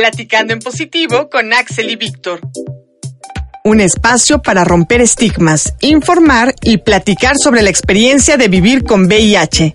Platicando en positivo con Axel y Víctor. Un espacio para romper estigmas, informar y platicar sobre la experiencia de vivir con VIH.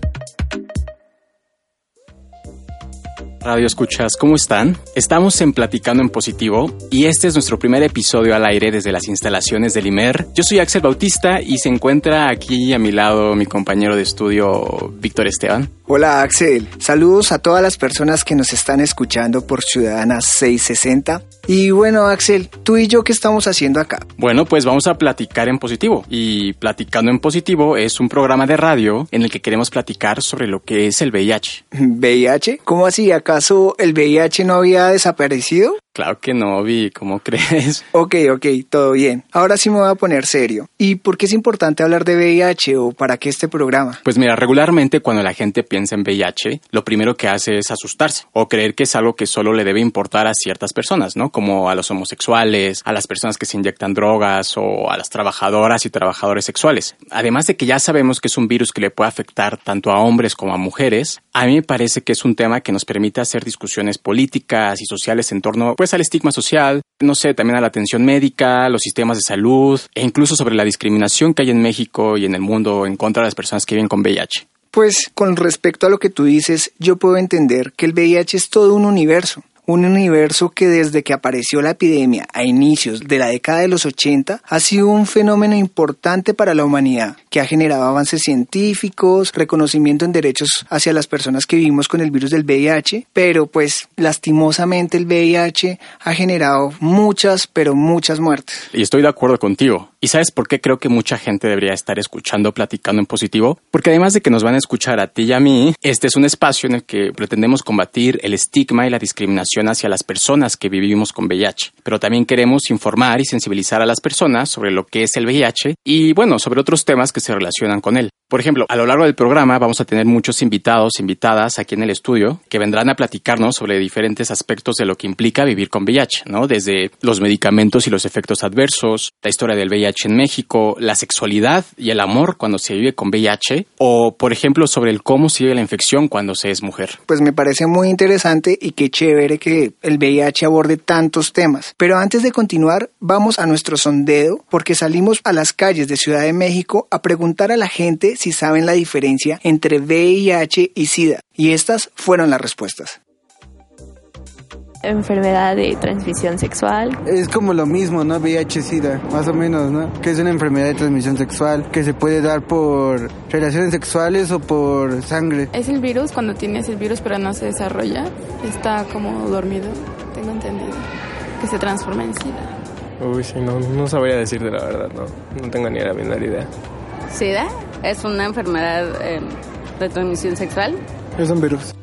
Radio Escuchas, ¿cómo están? Estamos en Platicando en Positivo y este es nuestro primer episodio al aire desde las instalaciones del IMER. Yo soy Axel Bautista y se encuentra aquí a mi lado mi compañero de estudio Víctor Esteban. Hola Axel, saludos a todas las personas que nos están escuchando por Ciudadana 660. Y bueno Axel, tú y yo qué estamos haciendo acá? Bueno, pues vamos a platicar en positivo. Y Platicando en Positivo es un programa de radio en el que queremos platicar sobre lo que es el VIH. ¿VIH? ¿Cómo así? ¿Acaso el VIH no había desaparecido? Claro que no, Vi, ¿cómo crees? Ok, ok, todo bien. Ahora sí me voy a poner serio. ¿Y por qué es importante hablar de VIH o para qué este programa? Pues mira, regularmente cuando la gente piensa en VIH, lo primero que hace es asustarse o creer que es algo que solo le debe importar a ciertas personas, ¿no? Como a los homosexuales, a las personas que se inyectan drogas o a las trabajadoras y trabajadores sexuales. Además de que ya sabemos que es un virus que le puede afectar tanto a hombres como a mujeres, a mí me parece que es un tema que nos permite hacer discusiones políticas y sociales en torno pues al estigma social, no sé, también a la atención médica, los sistemas de salud e incluso sobre la discriminación que hay en México y en el mundo en contra de las personas que viven con VIH. Pues con respecto a lo que tú dices, yo puedo entender que el VIH es todo un universo un universo que desde que apareció la epidemia a inicios de la década de los 80 ha sido un fenómeno importante para la humanidad, que ha generado avances científicos, reconocimiento en derechos hacia las personas que vivimos con el virus del VIH, pero pues lastimosamente el VIH ha generado muchas, pero muchas muertes. Y estoy de acuerdo contigo. ¿Y sabes por qué creo que mucha gente debería estar escuchando Platicando en Positivo? Porque además de que nos van a escuchar a ti y a mí, este es un espacio en el que pretendemos combatir el estigma y la discriminación hacia las personas que vivimos con VIH. Pero también queremos informar y sensibilizar a las personas sobre lo que es el VIH y, bueno, sobre otros temas que se relacionan con él. Por ejemplo, a lo largo del programa vamos a tener muchos invitados, invitadas aquí en el estudio que vendrán a platicarnos sobre diferentes aspectos de lo que implica vivir con VIH, ¿no? Desde los medicamentos y los efectos adversos, la historia del VIH en México, la sexualidad y el amor cuando se vive con VIH, o por ejemplo sobre el cómo se vive la infección cuando se es mujer. Pues me parece muy interesante y qué chévere que el VIH aborde tantos temas. Pero antes de continuar, vamos a nuestro sondeo porque salimos a las calles de Ciudad de México a preguntar a la gente si saben la diferencia entre VIH y SIDA. Y estas fueron las respuestas enfermedad de transmisión sexual. Es como lo mismo, ¿no? VIH-Sida, más o menos, ¿no? Que es una enfermedad de transmisión sexual que se puede dar por relaciones sexuales o por sangre. Es el virus cuando tienes el virus pero no se desarrolla, está como dormido, tengo entendido, que se transforma en SIDA. Uy, sí, no, no sabría decirte la verdad, no, no tengo ni la menor idea. SIDA es una enfermedad eh, de transmisión sexual. Es un virus.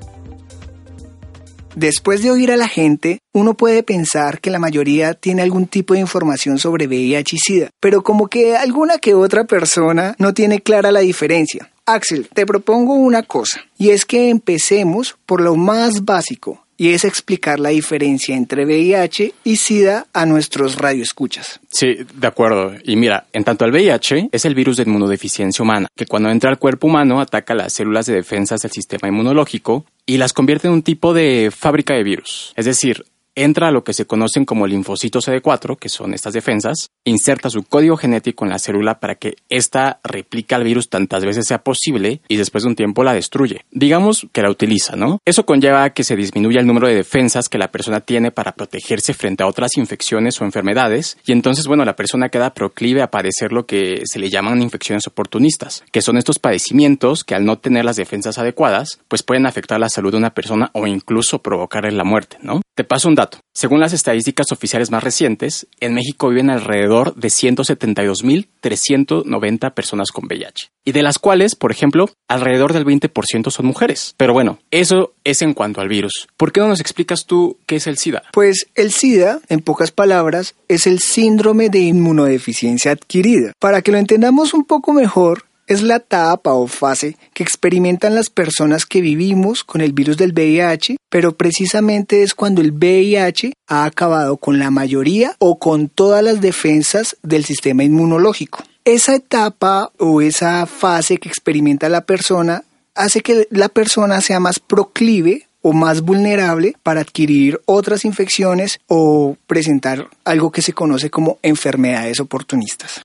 Después de oír a la gente, uno puede pensar que la mayoría tiene algún tipo de información sobre VIH y SIDA, pero como que alguna que otra persona no tiene clara la diferencia. Axel, te propongo una cosa, y es que empecemos por lo más básico, y es explicar la diferencia entre VIH y SIDA a nuestros radioescuchas. Sí, de acuerdo. Y mira, en tanto el VIH es el virus de inmunodeficiencia humana, que cuando entra al cuerpo humano ataca las células de defensas del sistema inmunológico y las convierte en un tipo de fábrica de virus. Es decir, entra a lo que se conocen como linfocitos CD4, que son estas defensas, inserta su código genético en la célula para que ésta replique al virus tantas veces sea posible y después de un tiempo la destruye. Digamos que la utiliza, ¿no? Eso conlleva a que se disminuya el número de defensas que la persona tiene para protegerse frente a otras infecciones o enfermedades y entonces, bueno, la persona queda proclive a padecer lo que se le llaman infecciones oportunistas, que son estos padecimientos que al no tener las defensas adecuadas, pues pueden afectar la salud de una persona o incluso provocarle la muerte, ¿no? Te paso un dato. Según las estadísticas oficiales más recientes, en México viven alrededor de 172.390 personas con VIH, y de las cuales, por ejemplo, alrededor del 20% son mujeres. Pero bueno, eso es en cuanto al virus. ¿Por qué no nos explicas tú qué es el SIDA? Pues el SIDA, en pocas palabras, es el síndrome de inmunodeficiencia adquirida. Para que lo entendamos un poco mejor, es la etapa o fase que experimentan las personas que vivimos con el virus del VIH, pero precisamente es cuando el VIH ha acabado con la mayoría o con todas las defensas del sistema inmunológico. Esa etapa o esa fase que experimenta la persona hace que la persona sea más proclive o más vulnerable para adquirir otras infecciones o presentar algo que se conoce como enfermedades oportunistas.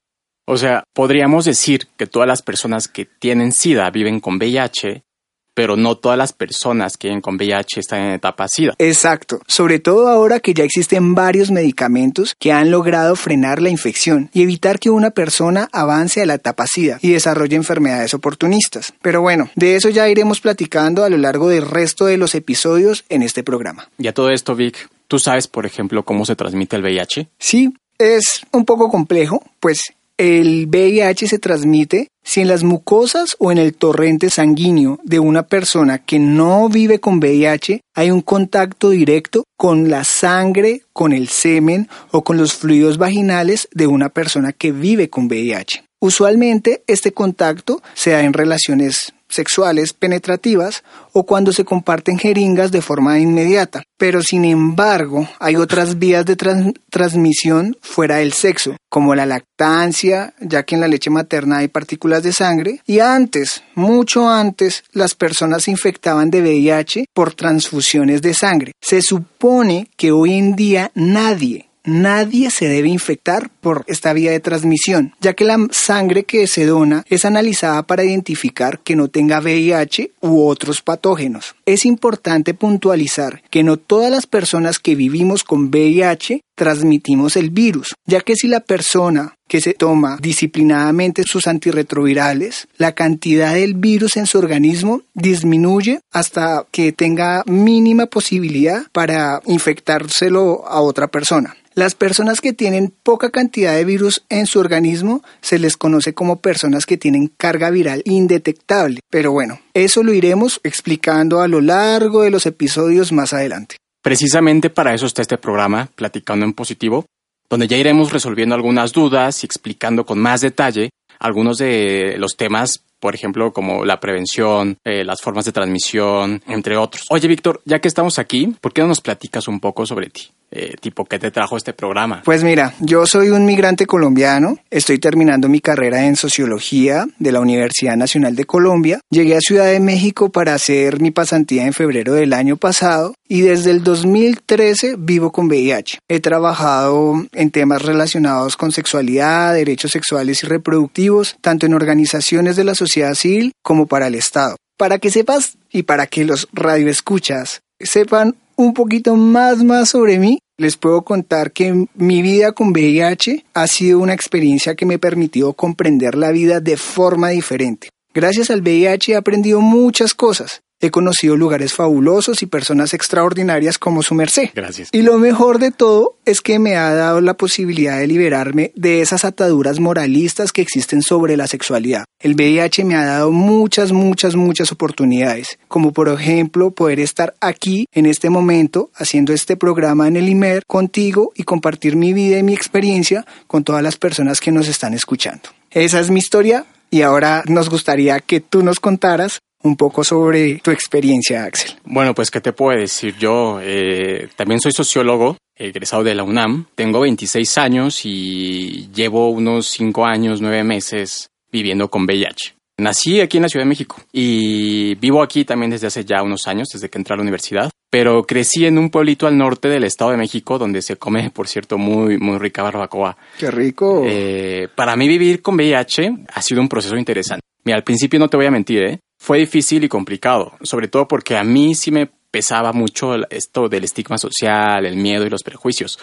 O sea, podríamos decir que todas las personas que tienen SIDA viven con VIH pero no todas las personas que viven con VIH están en etapa SIDA. Exacto, sobre todo ahora que ya existen varios medicamentos que han logrado frenar la infección y evitar que una persona avance a la etapa SIDA y desarrolle enfermedades oportunistas. Pero bueno, de eso ya iremos platicando a lo largo del resto de los episodios en este programa. Y a todo esto, Vic, ¿tú sabes, por ejemplo, cómo se transmite el VIH? Sí, es un poco complejo, pues el VIH se transmite si en las mucosas o en el torrente sanguíneo de una persona que no vive con VIH hay un contacto directo con la sangre, con el semen o con los fluidos vaginales de una persona que vive con VIH. Usualmente este contacto se da en relaciones sexuales penetrativas o cuando se comparten jeringas de forma inmediata. Pero sin embargo, hay otras vías de transmisión fuera del sexo, como la lactancia, ya que en la leche materna hay partículas de sangre, y antes, mucho antes, las personas se infectaban de VIH por transfusiones de sangre. Se supone que hoy en día nadie nadie se debe infectar por esta vía de transmisión, ya que la sangre que se dona es analizada para identificar que no tenga VIH u otros patógenos. Es importante puntualizar que no todas las personas que vivimos con VIH transmitimos el virus, ya que si la persona que se toma disciplinadamente sus antirretrovirales, la cantidad del virus en su organismo disminuye hasta que tenga mínima posibilidad para infectárselo a otra persona. Las personas que tienen poca cantidad de virus en su organismo se les conoce como personas que tienen carga viral indetectable. Pero bueno, eso lo iremos explicando a lo largo de los episodios más adelante. Precisamente para eso está este programa, Platicando en Positivo, donde ya iremos resolviendo algunas dudas y explicando con más detalle algunos de los temas por ejemplo, como la prevención, eh, las formas de transmisión, entre otros. Oye, Víctor, ya que estamos aquí, ¿por qué no nos platicas un poco sobre ti? Eh, tipo, ¿qué te trajo este programa? Pues mira, yo soy un migrante colombiano, estoy terminando mi carrera en sociología de la Universidad Nacional de Colombia, llegué a Ciudad de México para hacer mi pasantía en febrero del año pasado y desde el 2013 vivo con VIH. He trabajado en temas relacionados con sexualidad, derechos sexuales y reproductivos, tanto en organizaciones de la sociedad civil como para el Estado. Para que sepas y para que los radioescuchas sepan un poquito más más sobre mí, les puedo contar que mi vida con VIH ha sido una experiencia que me permitió comprender la vida de forma diferente. Gracias al VIH he aprendido muchas cosas, He conocido lugares fabulosos y personas extraordinarias como su merced. Gracias. Y lo mejor de todo es que me ha dado la posibilidad de liberarme de esas ataduras moralistas que existen sobre la sexualidad. El VIH me ha dado muchas, muchas, muchas oportunidades, como por ejemplo poder estar aquí en este momento haciendo este programa en el IMER contigo y compartir mi vida y mi experiencia con todas las personas que nos están escuchando. Esa es mi historia y ahora nos gustaría que tú nos contaras un poco sobre tu experiencia, Axel. Bueno, pues, ¿qué te puedo decir? Yo eh, también soy sociólogo, egresado de la UNAM. Tengo 26 años y llevo unos 5 años, 9 meses viviendo con VIH. Nací aquí en la Ciudad de México y vivo aquí también desde hace ya unos años, desde que entré a la universidad. Pero crecí en un pueblito al norte del Estado de México donde se come, por cierto, muy, muy rica barbacoa. ¡Qué rico! Eh, para mí vivir con VIH ha sido un proceso interesante. Mira, al principio no te voy a mentir, ¿eh? Fue difícil y complicado, sobre todo porque a mí sí me pesaba mucho esto del estigma social, el miedo y los prejuicios.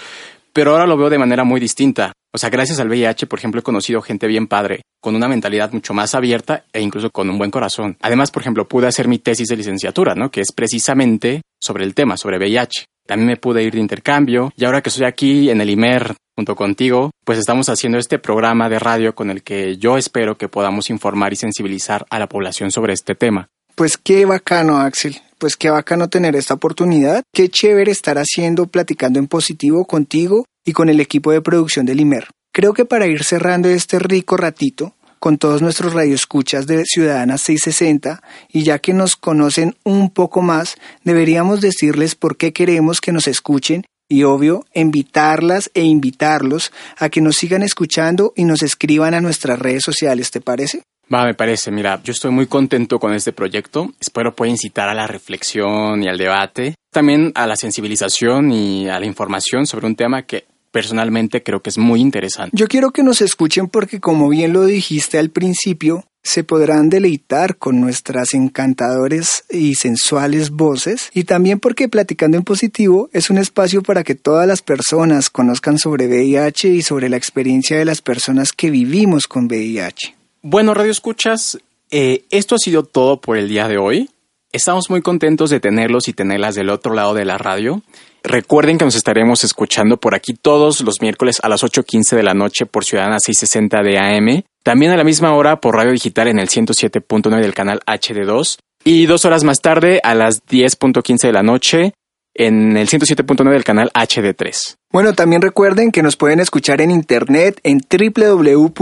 Pero ahora lo veo de manera muy distinta. O sea, gracias al VIH, por ejemplo, he conocido gente bien padre, con una mentalidad mucho más abierta e incluso con un buen corazón. Además, por ejemplo, pude hacer mi tesis de licenciatura, ¿no? Que es precisamente sobre el tema, sobre VIH. También me pude ir de intercambio y ahora que estoy aquí en el IMER junto contigo, pues estamos haciendo este programa de radio con el que yo espero que podamos informar y sensibilizar a la población sobre este tema. Pues qué bacano, Axel. Pues qué bacano tener esta oportunidad. Qué chévere estar haciendo, platicando en positivo contigo y con el equipo de producción del IMER. Creo que para ir cerrando este rico ratito, con todos nuestros radioescuchas de Ciudadanas 660 y ya que nos conocen un poco más, deberíamos decirles por qué queremos que nos escuchen y obvio, invitarlas e invitarlos a que nos sigan escuchando y nos escriban a nuestras redes sociales, ¿te parece? Va, me parece. Mira, yo estoy muy contento con este proyecto. Espero pueda incitar a la reflexión y al debate, también a la sensibilización y a la información sobre un tema que personalmente creo que es muy interesante. Yo quiero que nos escuchen porque como bien lo dijiste al principio, se podrán deleitar con nuestras encantadores y sensuales voces y también porque Platicando en Positivo es un espacio para que todas las personas conozcan sobre VIH y sobre la experiencia de las personas que vivimos con VIH. Bueno, Radio Escuchas, eh, esto ha sido todo por el día de hoy. Estamos muy contentos de tenerlos y tenerlas del otro lado de la radio. Recuerden que nos estaremos escuchando por aquí todos los miércoles a las 8.15 de la noche por Ciudadana 660 de AM. También a la misma hora por radio digital en el 107.9 del canal HD2. Y dos horas más tarde a las 10.15 de la noche en el 107.9 del canal HD3. Bueno, también recuerden que nos pueden escuchar en internet en www.imer.mx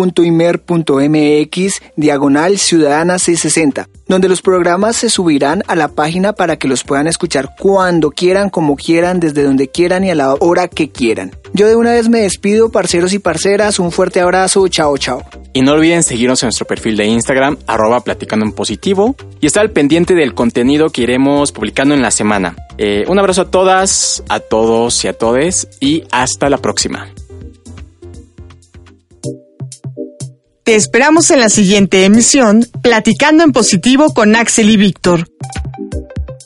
diagonal ciudadana 660, donde los programas se subirán a la página para que los puedan escuchar cuando quieran, como quieran, desde donde quieran y a la hora que quieran. Yo de una vez me despido, parceros y parceras, un fuerte abrazo, chao chao. Y no olviden seguirnos en nuestro perfil de Instagram, arroba platicando en positivo, y estar al pendiente del contenido que iremos publicando en la semana. Eh, un abrazo a todas, a todos y a todes, y hasta la próxima. Te esperamos en la siguiente emisión, Platicando en Positivo con Axel y Víctor.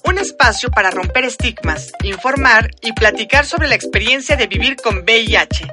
Un espacio para romper estigmas, informar y platicar sobre la experiencia de vivir con VIH.